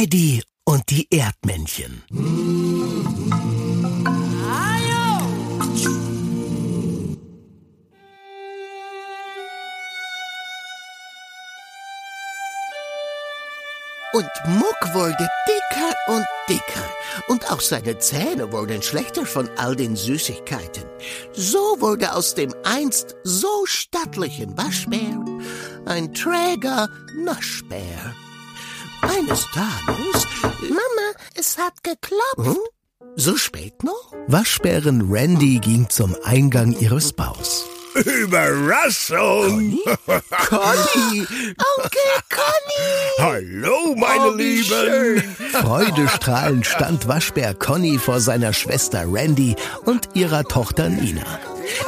Eddie und die Erdmännchen. Und Muck wurde dicker und dicker. Und auch seine Zähne wurden schlechter von all den Süßigkeiten. So wurde aus dem einst so stattlichen Waschbär ein träger Naschbär. Eines Tages. Mama, es hat geklopft. Hm? So spät noch? Waschbären Randy ging zum Eingang ihres Baus. Überraschung! Conny! Onkel Conny! Hallo, meine oh, Lieben! Freudestrahlend stand Waschbär Conny vor seiner Schwester Randy und ihrer Tochter Nina.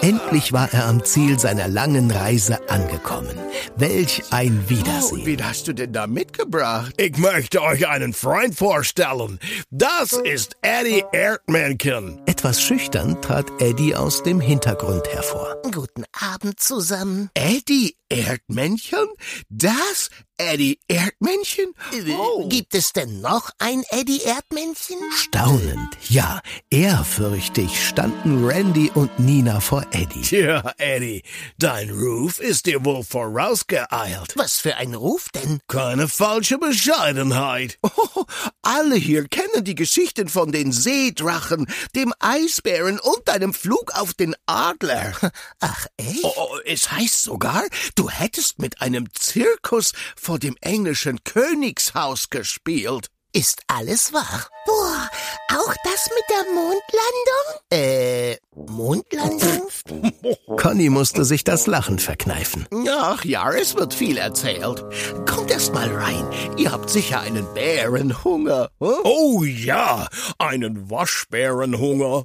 Endlich war er am Ziel seiner langen Reise angekommen. Welch ein Wiedersehen. Oh, wen hast du denn da mitgebracht? Ich möchte euch einen Freund vorstellen. Das ist Eddie Erdmännchen. Etwas schüchtern trat Eddie aus dem Hintergrund hervor. Guten Abend zusammen. Eddie Erdmännchen? Das Eddie Erdmännchen? Oh. Gibt es denn noch ein Eddie Erdmännchen? Staunend, ja, ehrfürchtig standen Randy und Nina vor Eddie. Tja, Eddie, dein Ruf ist dir wohl vorausgeeilt. Was für ein Ruf denn? Keine falsche Bescheidenheit. Oh, alle hier kennen die Geschichten von den Seedrachen, dem Eisbären und deinem Flug auf den Adler. Ach, echt? Oh, es heißt sogar, du hättest mit einem Zirkus vor dem englischen Königshaus gespielt. Ist alles wahr? Boah, auch das mit der Mondlandung? Äh, Mondlandung? Conny musste sich das Lachen verkneifen. Ach ja, es wird viel erzählt. Kommt erst mal rein. Ihr habt sicher einen Bärenhunger. Huh? Oh ja, einen Waschbärenhunger.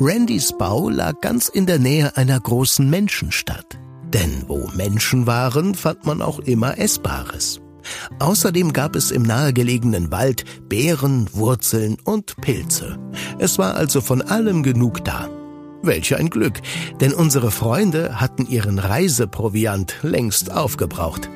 Randys Bau lag ganz in der Nähe einer großen Menschenstadt. Denn wo Menschen waren, fand man auch immer Essbares. Außerdem gab es im nahegelegenen Wald Beeren, Wurzeln und Pilze. Es war also von allem genug da. Welch ein Glück, denn unsere Freunde hatten ihren Reiseproviant längst aufgebraucht.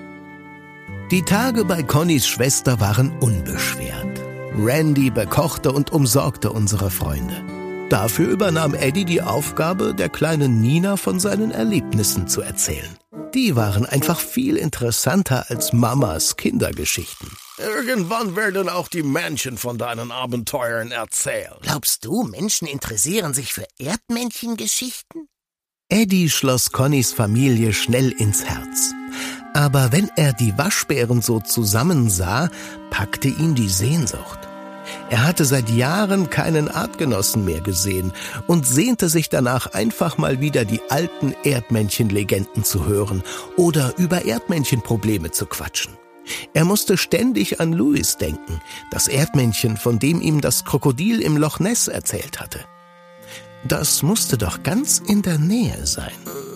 Die Tage bei Connys Schwester waren unbeschwert. Randy bekochte und umsorgte unsere Freunde. Dafür übernahm Eddie die Aufgabe, der kleinen Nina von seinen Erlebnissen zu erzählen. Die waren einfach viel interessanter als Mamas Kindergeschichten. Irgendwann werden auch die Menschen von deinen Abenteuern erzählt. Glaubst du, Menschen interessieren sich für Erdmännchengeschichten? Eddie schloss Connys Familie schnell ins Herz. Aber wenn er die Waschbären so zusammensah, packte ihn die Sehnsucht. Er hatte seit Jahren keinen Artgenossen mehr gesehen und sehnte sich danach einfach mal wieder die alten Erdmännchenlegenden zu hören oder über Erdmännchenprobleme zu quatschen. Er musste ständig an Louis denken, das Erdmännchen, von dem ihm das Krokodil im Loch Ness erzählt hatte. Das musste doch ganz in der Nähe sein.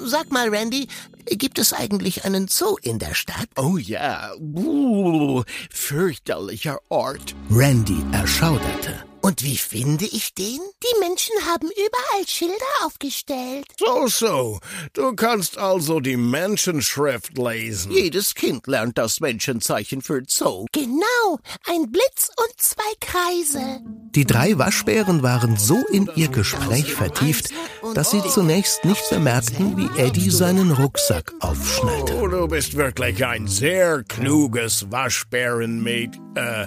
Sag mal, Randy, Gibt es eigentlich einen Zoo in der Stadt? Oh ja. Uh, fürchterlicher Ort. Randy erschauderte. Und wie finde ich den? Die Menschen haben überall Schilder aufgestellt. So, so. Du kannst also die Menschenschrift lesen. Jedes Kind lernt das Menschenzeichen für Zoo. Genau. Ein Blitz und zwei Kreise. Die drei Waschbären waren so in ihr Gespräch vertieft, dass sie zunächst nicht bemerkten, wie Eddie seinen Rucksack aufschnallte. Oh, du bist wirklich ein sehr kluges Waschbärenmäd. Äh,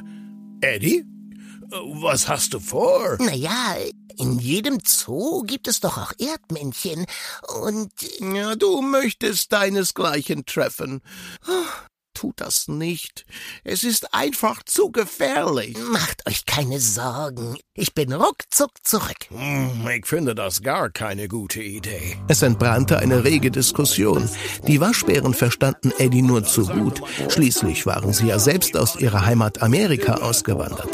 Eddie? Was hast du vor? Naja, in jedem Zoo gibt es doch auch Erdmännchen. Und. Ja, du möchtest deinesgleichen treffen. Tut das nicht. Es ist einfach zu gefährlich. Macht euch keine Sorgen. Ich bin ruckzuck zurück. Hm, ich finde das gar keine gute Idee. Es entbrannte eine rege Diskussion. Die Waschbären verstanden Eddie nur zu gut. Schließlich waren sie ja selbst aus ihrer Heimat Amerika ausgewandert.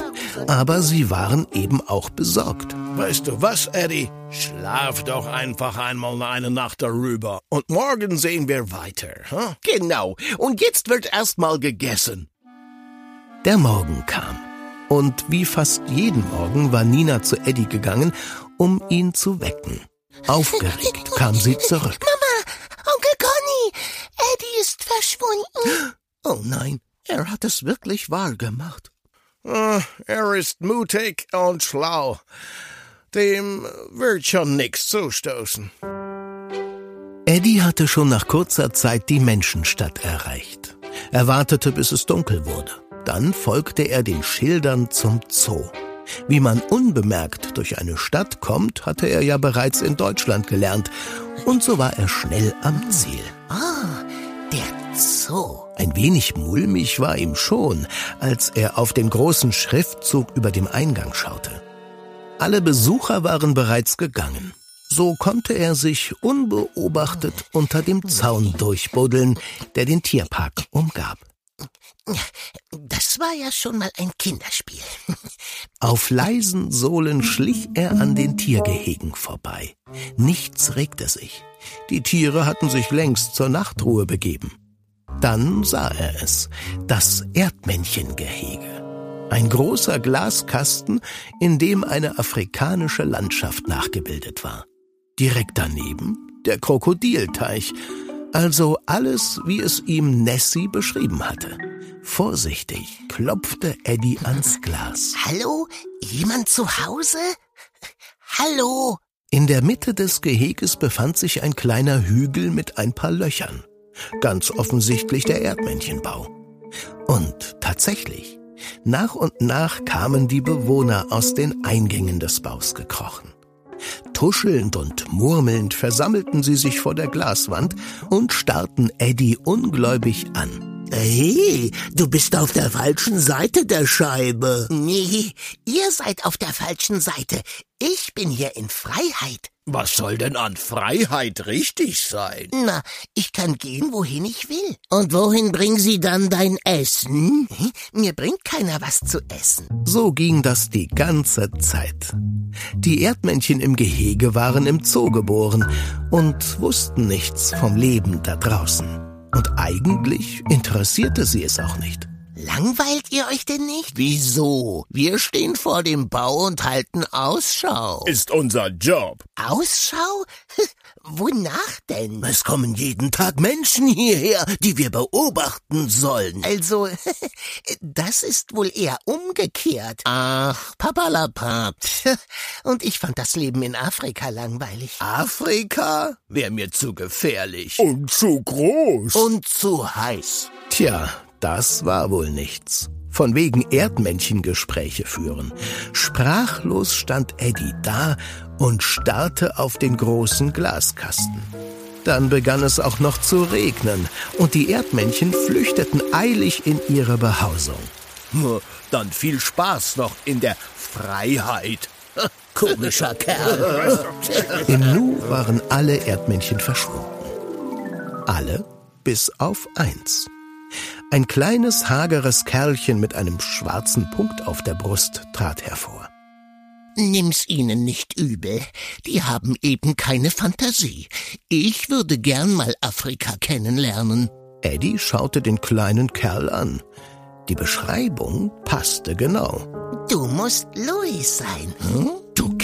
Aber sie waren eben auch besorgt. Weißt du was, Eddie? Schlaf doch einfach einmal eine Nacht darüber und morgen sehen wir weiter. Huh? Genau. Und jetzt wird erstmal gegessen. Der Morgen kam. Und wie fast jeden Morgen war Nina zu Eddie gegangen, um ihn zu wecken. Aufgeregt kam sie zurück. Mama, Onkel Conny, Eddie ist verschwunden. Oh nein, er hat es wirklich wahr gemacht. Ah, er ist mutig und schlau. Dem wird schon nichts zustoßen. Eddie hatte schon nach kurzer Zeit die Menschenstadt erreicht. Er wartete, bis es dunkel wurde. Dann folgte er den Schildern zum Zoo. Wie man unbemerkt durch eine Stadt kommt, hatte er ja bereits in Deutschland gelernt. Und so war er schnell am Ziel. Oh, der Zoo. Ein wenig mulmig war ihm schon, als er auf den großen Schriftzug über dem Eingang schaute. Alle Besucher waren bereits gegangen. So konnte er sich unbeobachtet unter dem Zaun durchbuddeln, der den Tierpark umgab. Das war ja schon mal ein Kinderspiel. Auf leisen Sohlen schlich er an den Tiergehegen vorbei. Nichts regte sich. Die Tiere hatten sich längst zur Nachtruhe begeben. Dann sah er es, das Erdmännchengehege. Ein großer Glaskasten, in dem eine afrikanische Landschaft nachgebildet war. Direkt daneben der Krokodilteich, also alles, wie es ihm Nessie beschrieben hatte. Vorsichtig klopfte Eddie ans Glas. Hallo? Jemand zu Hause? Hallo? In der Mitte des Geheges befand sich ein kleiner Hügel mit ein paar Löchern. Ganz offensichtlich der Erdmännchenbau. Und tatsächlich, nach und nach kamen die Bewohner aus den Eingängen des Baus gekrochen. Tuschelnd und murmelnd versammelten sie sich vor der Glaswand und starrten Eddie ungläubig an. Hey, du bist auf der falschen Seite der Scheibe. Nee, ihr seid auf der falschen Seite. Ich bin hier in Freiheit. Was soll denn an Freiheit richtig sein? Na, ich kann gehen, wohin ich will. Und wohin bringen sie dann dein Essen? Mir bringt keiner was zu essen. So ging das die ganze Zeit. Die Erdmännchen im Gehege waren im Zoo geboren und wussten nichts vom Leben da draußen. Und eigentlich interessierte sie es auch nicht. Langweilt ihr euch denn nicht? Wieso? Wir stehen vor dem Bau und halten Ausschau. Ist unser Job. Ausschau? Wonach denn? Es kommen jeden Tag Menschen hierher, die wir beobachten sollen. Also, das ist wohl eher umgekehrt. Ach, papalapap. Und ich fand das Leben in Afrika langweilig. Afrika? Wäre mir zu gefährlich. Und zu groß. Und zu heiß. Tja, das war wohl nichts. Von wegen Erdmännchengespräche führen. Sprachlos stand Eddie da und starrte auf den großen Glaskasten. Dann begann es auch noch zu regnen und die Erdmännchen flüchteten eilig in ihre Behausung. Dann viel Spaß noch in der Freiheit. Komischer Kerl. Im Nu waren alle Erdmännchen verschwunden. Alle bis auf eins. Ein kleines, hageres Kerlchen mit einem schwarzen Punkt auf der Brust trat hervor. Nimm's ihnen nicht übel. Die haben eben keine Fantasie. Ich würde gern mal Afrika kennenlernen. Eddie schaute den kleinen Kerl an. Die Beschreibung passte genau. Du musst Louis sein. Hm?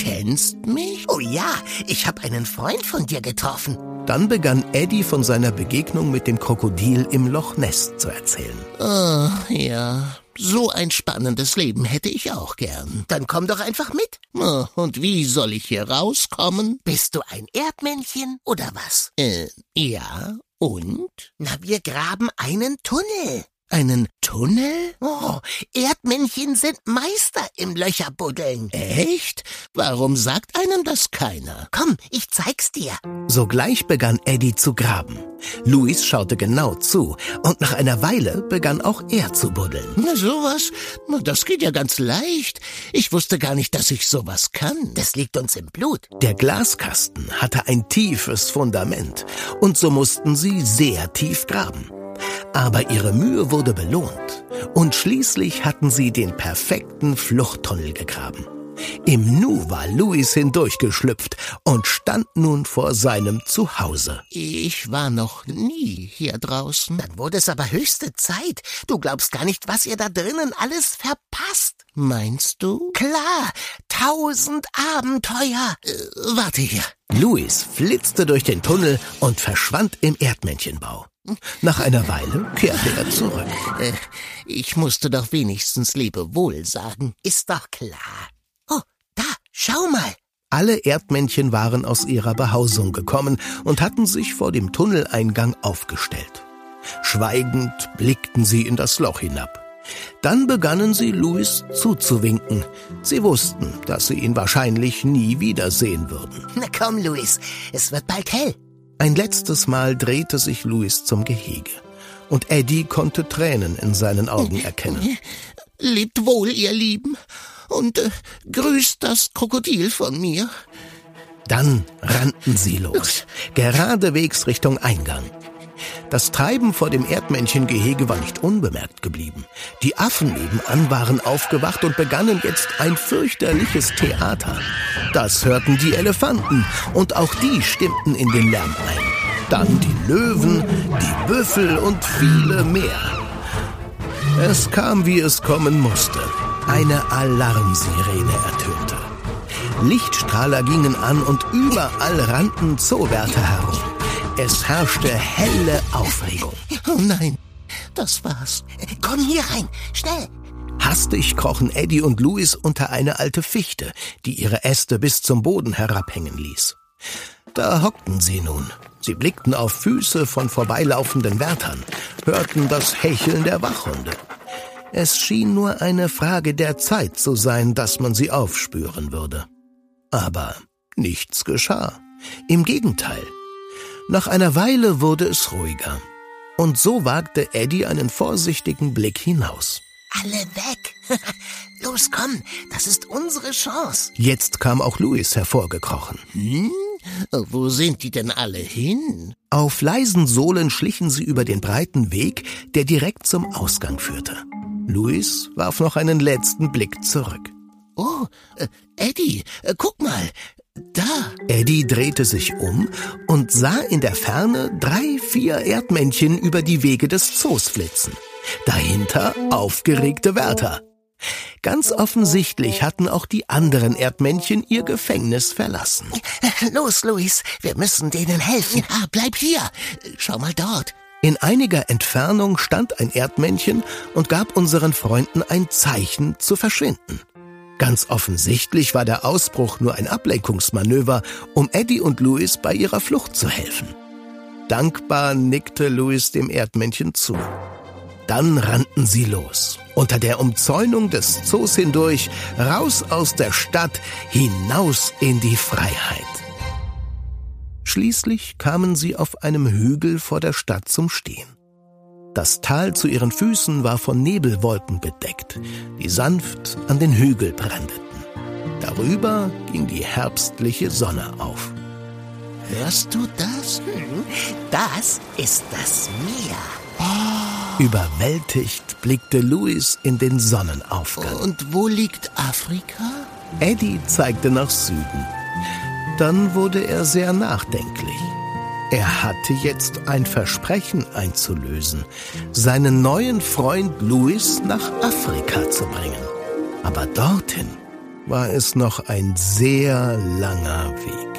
Du kennst mich? Oh ja, ich habe einen Freund von dir getroffen. Dann begann Eddie von seiner Begegnung mit dem Krokodil im Loch Ness zu erzählen. Oh, ja. So ein spannendes Leben hätte ich auch gern. Dann komm doch einfach mit. Oh, und wie soll ich hier rauskommen? Bist du ein Erdmännchen oder was? Äh, ja. Und? Na, wir graben einen Tunnel. Einen Tunnel? Oh, Erdmännchen sind Meister im Löcherbuddeln. Echt? Warum sagt einem das keiner? Komm, ich zeig's dir. Sogleich begann Eddie zu graben. Luis schaute genau zu und nach einer Weile begann auch er zu buddeln. Na sowas, das geht ja ganz leicht. Ich wusste gar nicht, dass ich sowas kann. Das liegt uns im Blut. Der Glaskasten hatte ein tiefes Fundament und so mussten sie sehr tief graben. Aber ihre Mühe wurde belohnt und schließlich hatten sie den perfekten Fluchttunnel gegraben. Im Nu war Louis hindurchgeschlüpft und stand nun vor seinem Zuhause. Ich war noch nie hier draußen. Dann wurde es aber höchste Zeit. Du glaubst gar nicht, was ihr da drinnen alles verpasst. Meinst du? Klar, tausend Abenteuer. Äh, warte hier. Louis flitzte durch den Tunnel und verschwand im Erdmännchenbau. Nach einer Weile kehrte er zurück. Äh, ich musste doch wenigstens Lebewohl sagen. Ist doch klar. Oh, da, schau mal. Alle Erdmännchen waren aus ihrer Behausung gekommen und hatten sich vor dem Tunneleingang aufgestellt. Schweigend blickten sie in das Loch hinab. Dann begannen sie Louis zuzuwinken. Sie wussten, dass sie ihn wahrscheinlich nie wiedersehen würden. Na komm, Louis, es wird bald hell. Ein letztes Mal drehte sich Louis zum Gehege. Und Eddie konnte Tränen in seinen Augen erkennen. Lebt wohl, ihr Lieben, und äh, grüßt das Krokodil von mir. Dann rannten sie los, geradewegs Richtung Eingang. Das Treiben vor dem Erdmännchengehege war nicht unbemerkt geblieben. Die Affen nebenan waren aufgewacht und begannen jetzt ein fürchterliches Theater. Das hörten die Elefanten und auch die stimmten in den Lärm ein. Dann die Löwen, die Büffel und viele mehr. Es kam, wie es kommen musste. Eine Alarmsirene ertönte. Lichtstrahler gingen an und überall rannten Zoowärter herum. Es herrschte helle Aufregung. Oh nein, das war's. Komm hier rein, schnell. Hastig krochen Eddie und Louis unter eine alte Fichte, die ihre Äste bis zum Boden herabhängen ließ. Da hockten sie nun. Sie blickten auf Füße von vorbeilaufenden Wärtern, hörten das Hecheln der Wachhunde. Es schien nur eine Frage der Zeit zu sein, dass man sie aufspüren würde. Aber nichts geschah. Im Gegenteil, nach einer Weile wurde es ruhiger. Und so wagte Eddie einen vorsichtigen Blick hinaus. Alle weg. Los, komm, das ist unsere Chance. Jetzt kam auch Louis hervorgekrochen. Hm? Wo sind die denn alle hin? Auf leisen Sohlen schlichen sie über den breiten Weg, der direkt zum Ausgang führte. Louis warf noch einen letzten Blick zurück. Oh, äh, Eddie, äh, guck mal, da. Eddie drehte sich um und sah in der Ferne drei, vier Erdmännchen über die Wege des Zoos flitzen. Dahinter aufgeregte Wärter. Ganz offensichtlich hatten auch die anderen Erdmännchen ihr Gefängnis verlassen. Los, Luis, wir müssen denen helfen. Ah, bleib hier. Schau mal dort. In einiger Entfernung stand ein Erdmännchen und gab unseren Freunden ein Zeichen zu verschwinden. Ganz offensichtlich war der Ausbruch nur ein Ablenkungsmanöver, um Eddie und Louis bei ihrer Flucht zu helfen. Dankbar nickte Louis dem Erdmännchen zu. Dann rannten sie los, unter der Umzäunung des Zoos hindurch, raus aus der Stadt, hinaus in die Freiheit. Schließlich kamen sie auf einem Hügel vor der Stadt zum Stehen. Das Tal zu ihren Füßen war von Nebelwolken bedeckt, die sanft an den Hügel brandeten. Darüber ging die herbstliche Sonne auf. Hörst du das? Hm, das ist das Meer. Oh. Überwältigt blickte Louis in den Sonnenaufgang. Und wo liegt Afrika? Eddie zeigte nach Süden. Dann wurde er sehr nachdenklich. Er hatte jetzt ein Versprechen einzulösen, seinen neuen Freund Louis nach Afrika zu bringen. Aber dorthin war es noch ein sehr langer Weg.